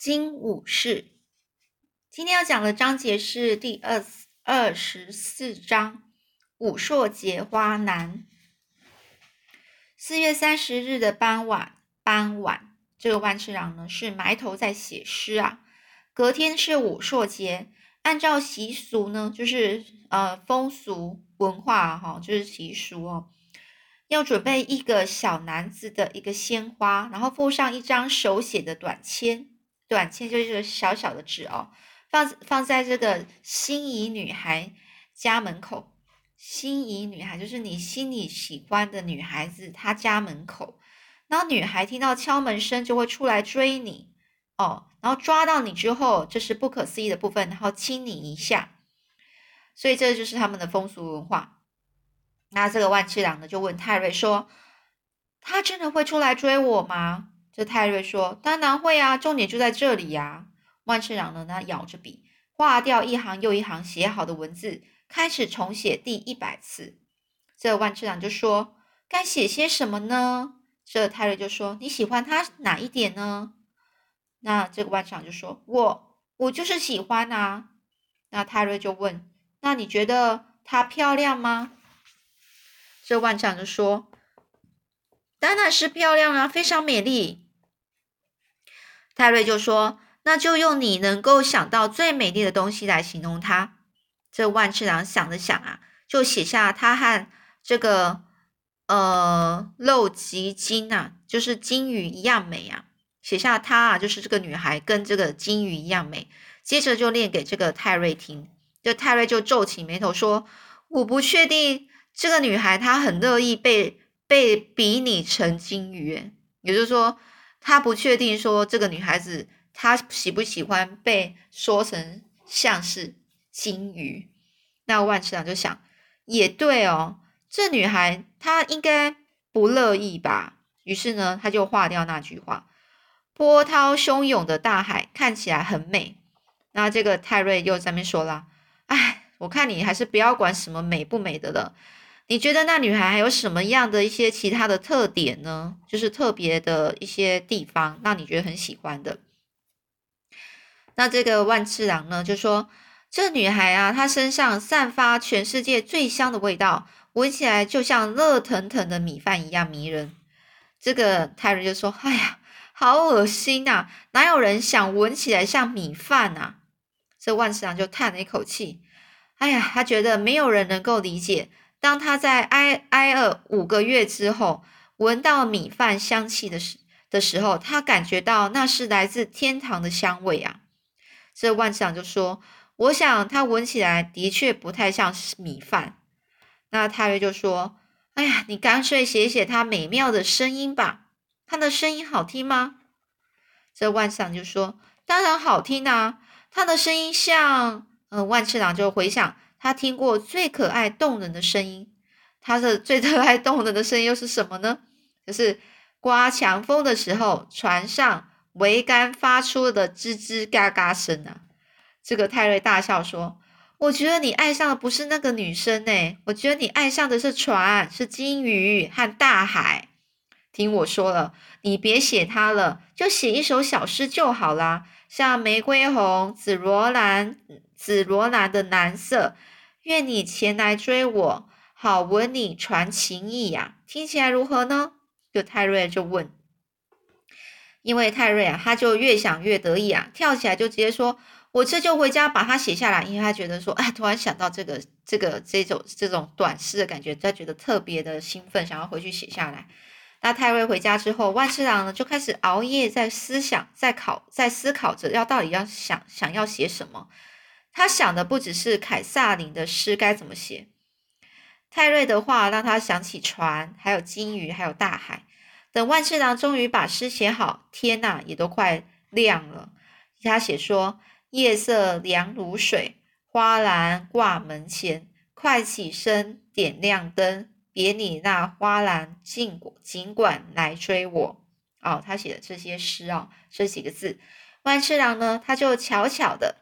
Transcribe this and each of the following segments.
金武士。今天要讲的章节是第二二十四章武硕节花男。四月三十日的傍晚，傍晚，这个万次郎呢是埋头在写诗啊。隔天是武硕节，按照习俗呢，就是呃风俗文化哈，就是习俗哦，要准备一个小男子的一个鲜花，然后附上一张手写的短签。短签就是小小的纸哦，放放在这个心仪女孩家门口。心仪女孩就是你心里喜欢的女孩子，她家门口。然后女孩听到敲门声就会出来追你哦，然后抓到你之后，这是不可思议的部分，然后亲你一下。所以这就是他们的风俗文化。那这个万次郎呢，就问泰瑞说：“他真的会出来追我吗？”这泰瑞说：“当然会啊，重点就在这里呀。”万次郎呢，他咬着笔，划掉一行又一行写好的文字，开始重写第一百次。这万次郎就说：“该写些什么呢？”这泰瑞就说：“你喜欢他哪一点呢？”那这个万次郎就说：“我，我就是喜欢啊。”那泰瑞就问：“那你觉得她漂亮吗？”这万次郎就说。当然是漂亮啊，非常美丽。泰瑞就说：“那就用你能够想到最美丽的东西来形容它。”这万次郎想了想啊，就写下他和这个呃漏吉金啊，就是金鱼一样美啊。写下他啊，就是这个女孩跟这个金鱼一样美。接着就念给这个泰瑞听，这泰瑞就皱起眉头说：“我不确定这个女孩她很乐意被。”被比拟成金鱼，也就是说，他不确定说这个女孩子她喜不喜欢被说成像是金鱼。那万次郎就想，也对哦，这女孩她应该不乐意吧？于是呢，他就划掉那句话。波涛汹涌的大海看起来很美。那这个泰瑞又在那边说了：“哎，我看你还是不要管什么美不美的了。”你觉得那女孩还有什么样的一些其他的特点呢？就是特别的一些地方，让你觉得很喜欢的。那这个万次郎呢，就说这女孩啊，她身上散发全世界最香的味道，闻起来就像热腾腾的米饭一样迷人。这个泰瑞就说：“哎呀，好恶心呐！哪有人想闻起来像米饭啊？”这万次郎就叹了一口气：“哎呀，他觉得没有人能够理解。”当他在挨挨饿五个月之后，闻到米饭香气的时的时候，他感觉到那是来自天堂的香味啊！这万长就说：“我想他闻起来的确不太像米饭。”那泰瑞就说：“哎呀，你干脆写写他美妙的声音吧，他的声音好听吗？”这万长就说：“当然好听啊，他的声音像……嗯，万次郎就回想。”他听过最可爱动人的声音，他的最可爱动人的声音又是什么呢？就是刮强风的时候，船上桅杆发出的吱吱嘎嘎声啊！这个泰瑞大笑说：“我觉得你爱上的不是那个女生呢，我觉得你爱上的是船，是金鱼和大海。听我说了，你别写它了，就写一首小诗就好啦，像玫瑰红、紫罗兰、紫罗兰的蓝色。”愿你前来追我，好闻你传情意呀，听起来如何呢？就泰瑞就问，因为泰瑞啊，他就越想越得意啊，跳起来就直接说：“我这就回家把它写下来。”因为他觉得说，哎，突然想到这个这个这种这种短诗的感觉，他觉得特别的兴奋，想要回去写下来。那泰瑞回家之后，万次郎呢就开始熬夜在思想，在考，在思考着要到底要想想要写什么。他想的不只是凯撒林的诗该怎么写，泰瑞的话让他想起船，还有金鱼，还有大海。等万次郎终于把诗写好，天呐，也都快亮了。他写说：“夜色凉如水，花篮挂门前，快起身点亮灯，别你那花篮尽尽管来追我。”哦，他写的这些诗哦，这几个字，万次郎呢，他就悄悄的。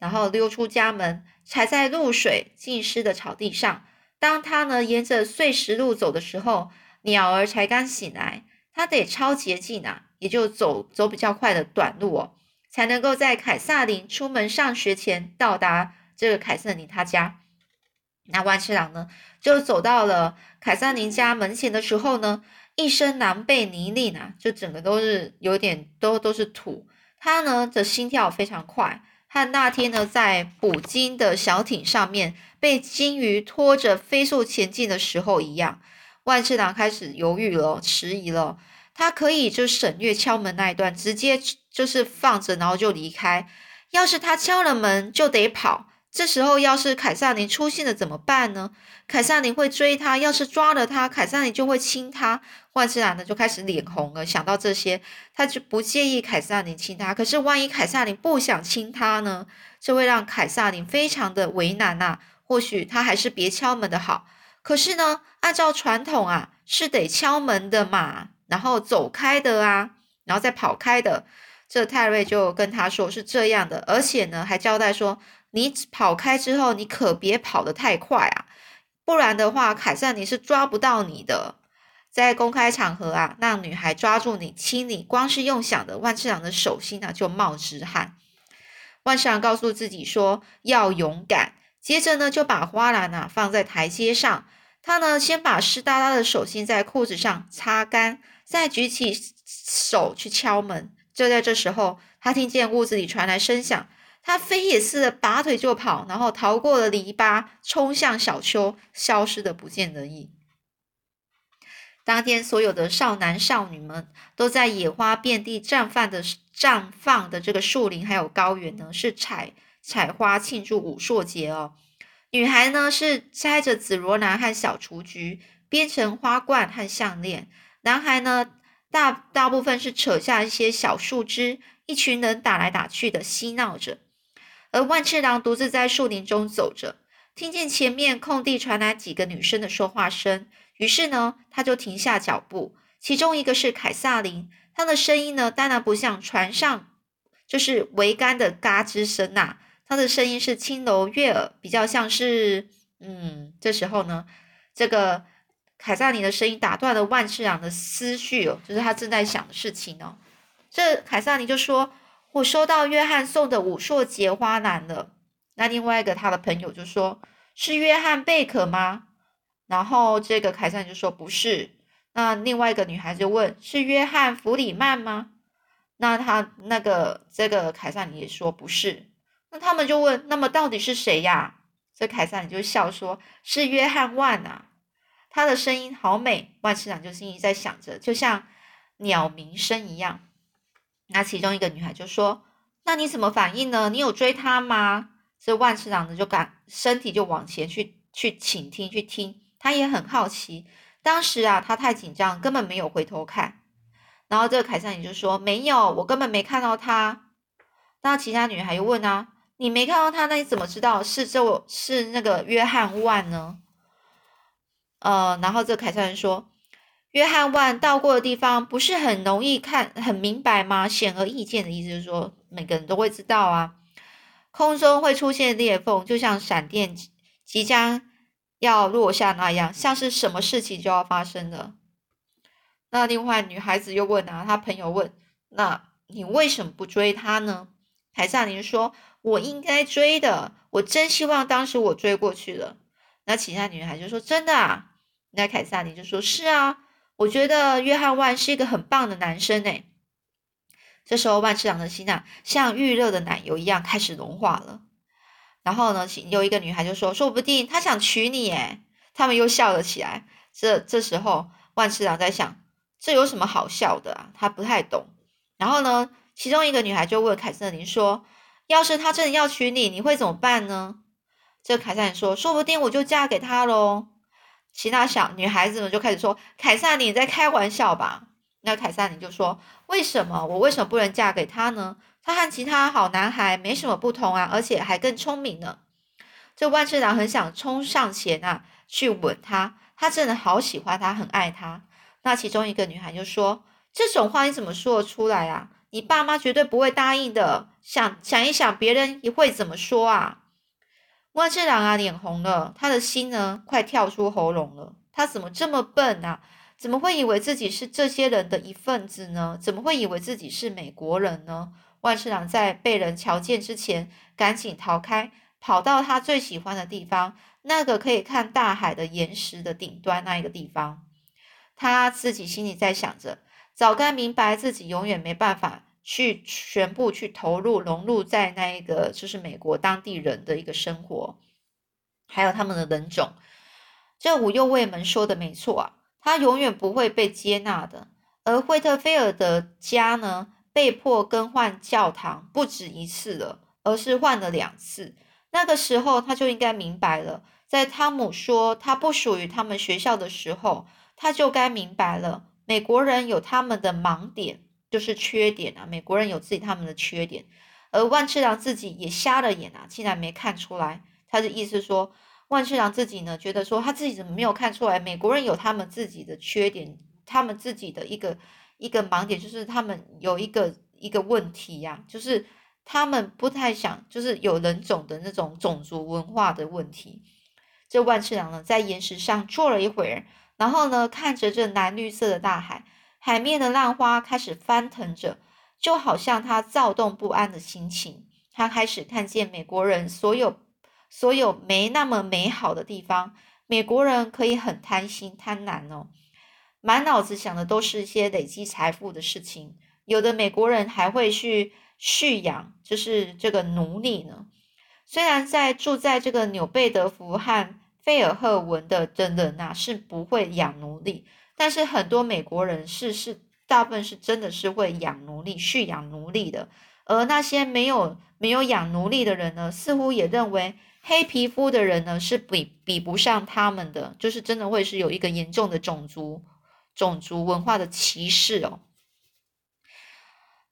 然后溜出家门，踩在露水浸湿的草地上。当他呢沿着碎石路走的时候，鸟儿才刚醒来。他得抄捷径啊，也就走走比较快的短路哦。才能够在凯撒琳出门上学前到达这个凯瑟琳他家。那万次郎呢，就走到了凯瑟琳家门前的时候呢，一身狼狈泥泞啊，就整个都是有点都都是土。他呢的心跳非常快，和那天呢在捕鲸的小艇上面被鲸鱼拖着飞速前进的时候一样。万次郎开始犹豫了，迟疑了。他可以就省略敲门那一段，直接就是放着，然后就离开。要是他敲了门，就得跑。这时候要是凯撒琳出现了怎么办呢？凯撒琳会追他，要是抓了他，凯撒琳就会亲他。万次郎呢就开始脸红了，想到这些，他就不介意凯撒琳亲他。可是万一凯撒琳不想亲他呢？这会让凯撒琳非常的为难呐。或许他还是别敲门的好。可是呢，按照传统啊，是得敲门的嘛，然后走开的啊，然后再跑开的。这泰瑞就跟他说是这样的，而且呢还交代说。你跑开之后，你可别跑得太快啊，不然的话，凯瑟你是抓不到你的。在公开场合啊，让女孩抓住你亲你，光是用想的，万次郎的手心啊就冒直汗。万次郎告诉自己说要勇敢，接着呢就把花篮啊放在台阶上，他呢先把湿哒哒的手心在裤子上擦干，再举起手去敲门。就在这时候，他听见屋子里传来声响。他飞也似的拔腿就跑，然后逃过了篱笆，冲向小丘，消失的不见人影。当天，所有的少男少女们都在野花遍地绽放的绽放的这个树林还有高原呢，是采采花庆祝武硕节哦。女孩呢是摘着紫罗兰和小雏菊，编成花冠和项链；男孩呢，大大部分是扯下一些小树枝，一群人打来打去的嬉闹着。而万次郎独自在树林中走着，听见前面空地传来几个女生的说话声，于是呢，他就停下脚步。其中一个是凯撒琳，她的声音呢，当然不像船上就是桅杆的嘎吱声呐，她的声音是轻柔悦耳，比较像是……嗯，这时候呢，这个凯撒琳的声音打断了万次郎的思绪哦，就是他正在想的事情哦。这凯撒琳就说。我收到约翰送的武硕节花篮了。那另外一个他的朋友就说：“是约翰贝克吗？”然后这个凯撒就说：“不是。”那另外一个女孩就问：“是约翰弗里曼吗？”那他那个这个凯撒也说：“不是。”那他们就问：“那么到底是谁呀？”这凯撒就笑说：“是约翰万啊，他的声音好美。”万市长就心里在想着，就像鸟鸣声一样。那其中一个女孩就说：“那你怎么反应呢？你有追他吗？”这万次郎呢就赶身体就往前去去倾听去听，他也很好奇。当时啊，他太紧张，根本没有回头看。然后这个凯撒也就说：“没有，我根本没看到他。”那其他女孩又问啊：“你没看到他，那你怎么知道是这是那个约翰万呢？”呃，然后这个凯撒人说。约翰万到过的地方不是很容易看很明白吗？显而易见的意思就是说，每个人都会知道啊。空中会出现裂缝，就像闪电即将要落下那样，像是什么事情就要发生了。那另外女孩子又问啊，她朋友问：“那你为什么不追他呢？”凯撒琳说：“我应该追的，我真希望当时我追过去了。”那其他女孩就说：“真的啊？”那凯撒琳就说：“是啊。”我觉得约翰万是一个很棒的男生诶。这时候万次郎的心啊，像预热的奶油一样开始融化了。然后呢，有一个女孩就说：“说不定他想娶你诶。他们又笑了起来。这这时候万次郎在想：这有什么好笑的啊？他不太懂。然后呢，其中一个女孩就问凯瑟琳说：“要是他真的要娶你，你会怎么办呢？”这凯瑟琳说：“说不定我就嫁给他喽。”其他小女孩子们就开始说：“凯撒，你在开玩笑吧？”那凯撒，你就说：“为什么？我为什么不能嫁给他呢？他和其他好男孩没什么不同啊，而且还更聪明呢。”这万次郎很想冲上前啊，去吻他，他真的好喜欢他，很爱他。那其中一个女孩就说：“这种话你怎么说得出来啊？你爸妈绝对不会答应的。想想一想，别人也会怎么说啊？”万次郎啊，脸红了，他的心呢，快跳出喉咙了。他怎么这么笨啊？怎么会以为自己是这些人的一份子呢？怎么会以为自己是美国人呢？万次郎在被人瞧见之前，赶紧逃开，跑到他最喜欢的地方，那个可以看大海的岩石的顶端那一个地方。他自己心里在想着，早该明白自己永远没办法去全部去投入融入在那一个就是美国当地人的一个生活，还有他们的人种。这五右卫门说的没错啊，他永远不会被接纳的。而惠特菲尔德家呢，被迫更换教堂不止一次了，而是换了两次。那个时候他就应该明白了，在汤姆说他不属于他们学校的时候，他就该明白了，美国人有他们的盲点，就是缺点啊。美国人有自己他们的缺点，而万次郎自己也瞎了眼啊，竟然没看出来。他的意思说。万次郎自己呢，觉得说他自己怎么没有看出来？美国人有他们自己的缺点，他们自己的一个一个盲点，就是他们有一个一个问题呀，就是他们不太想，就是有人种的那种种族文化的问题。这万次郎呢，在岩石上坐了一会儿，然后呢，看着这蓝绿色的大海，海面的浪花开始翻腾着，就好像他躁动不安的心情。他开始看见美国人所有。所有没那么美好的地方，美国人可以很贪心贪婪哦，满脑子想的都是一些累积财富的事情。有的美国人还会去蓄养，就是这个奴隶呢。虽然在住在这个纽贝德福和费尔赫文的的人呐是不会养奴隶，但是很多美国人是是大部分是真的是会养奴隶、蓄养奴隶的。而那些没有没有养奴隶的人呢，似乎也认为。黑皮肤的人呢，是比比不上他们的，就是真的会是有一个严重的种族种族文化的歧视哦。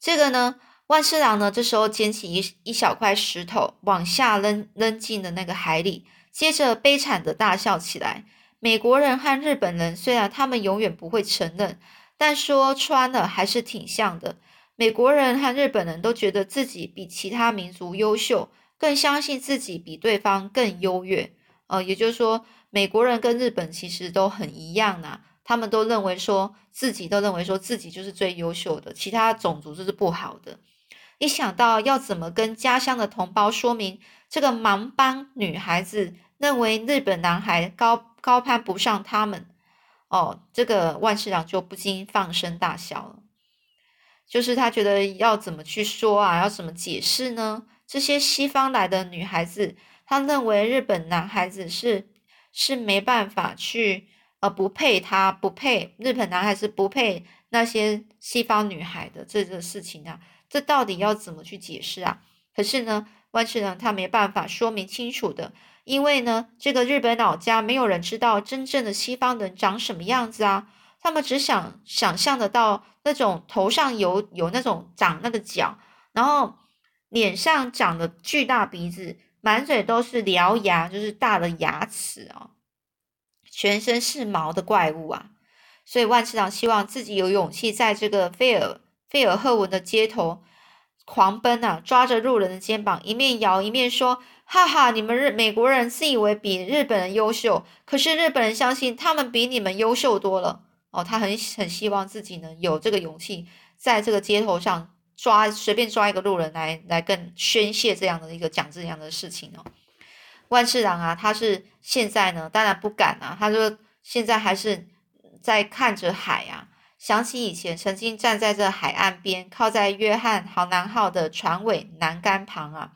这个呢，万次郎呢，这时候捡起一一小块石头，往下扔扔进了那个海里，接着悲惨的大笑起来。美国人和日本人虽然他们永远不会承认，但说穿了还是挺像的。美国人和日本人都觉得自己比其他民族优秀。更相信自己比对方更优越，呃，也就是说，美国人跟日本其实都很一样呐，他们都认为说自己都认为说自己就是最优秀的，其他种族就是不好的。一想到要怎么跟家乡的同胞说明这个盲帮女孩子认为日本男孩高高攀不上他们，哦，这个万市长就不禁放声大笑了，就是他觉得要怎么去说啊，要怎么解释呢？这些西方来的女孩子，她认为日本男孩子是是没办法去，呃，不配他，不配日本男孩子不配那些西方女孩的这个事情啊，这到底要怎么去解释啊？可是呢，万次郎他没办法说明清楚的，因为呢，这个日本老家没有人知道真正的西方人长什么样子啊，他们只想想象得到那种头上有有那种长那个角，然后。脸上长了巨大鼻子，满嘴都是獠牙，就是大的牙齿啊，全身是毛的怪物啊！所以万次郎希望自己有勇气在这个费尔费尔赫文的街头狂奔啊，抓着路人的肩膀，一面摇一面说：“哈哈，你们日美国人自以为比日本人优秀，可是日本人相信他们比你们优秀多了。”哦，他很很希望自己呢有这个勇气，在这个街头上。抓随便抓一个路人来来跟宣泄这样的一个讲这样的事情哦，万次郎啊，他是现在呢，当然不敢啊，他说现在还是在看着海啊，想起以前曾经站在这海岸边，靠在约翰豪南号的船尾栏杆旁啊，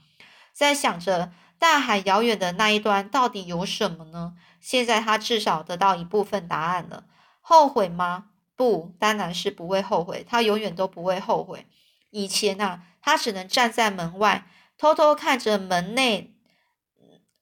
在想着大海遥远的那一端到底有什么呢？现在他至少得到一部分答案了，后悔吗？不，当然是不会后悔，他永远都不会后悔。以前呐，他只能站在门外，偷偷看着门内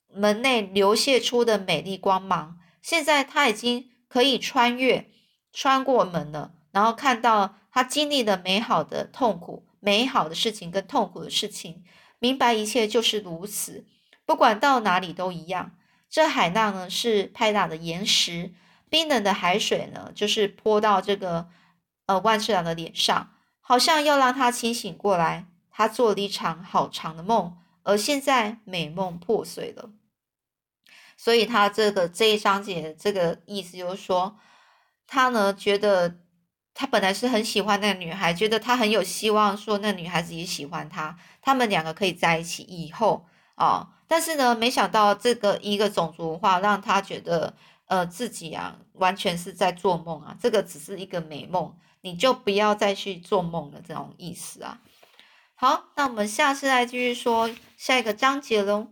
门内流泻出的美丽光芒。现在他已经可以穿越，穿过门了，然后看到他经历的美好的痛苦、美好的事情跟痛苦的事情，明白一切就是如此。不管到哪里都一样。这海浪呢，是拍打的岩石；冰冷的海水呢，就是泼到这个呃万次郎的脸上。好像要让他清醒过来，他做了一场好长的梦，而现在美梦破碎了。所以他这个这一章节这个意思就是说，他呢觉得他本来是很喜欢那个女孩，觉得他很有希望，说那女孩子也喜欢他，他们两个可以在一起以后啊。但是呢，没想到这个一个种族文化让他觉得，呃，自己啊完全是在做梦啊，这个只是一个美梦，你就不要再去做梦了，这种意思啊。好，那我们下次再继续说下一个章节喽。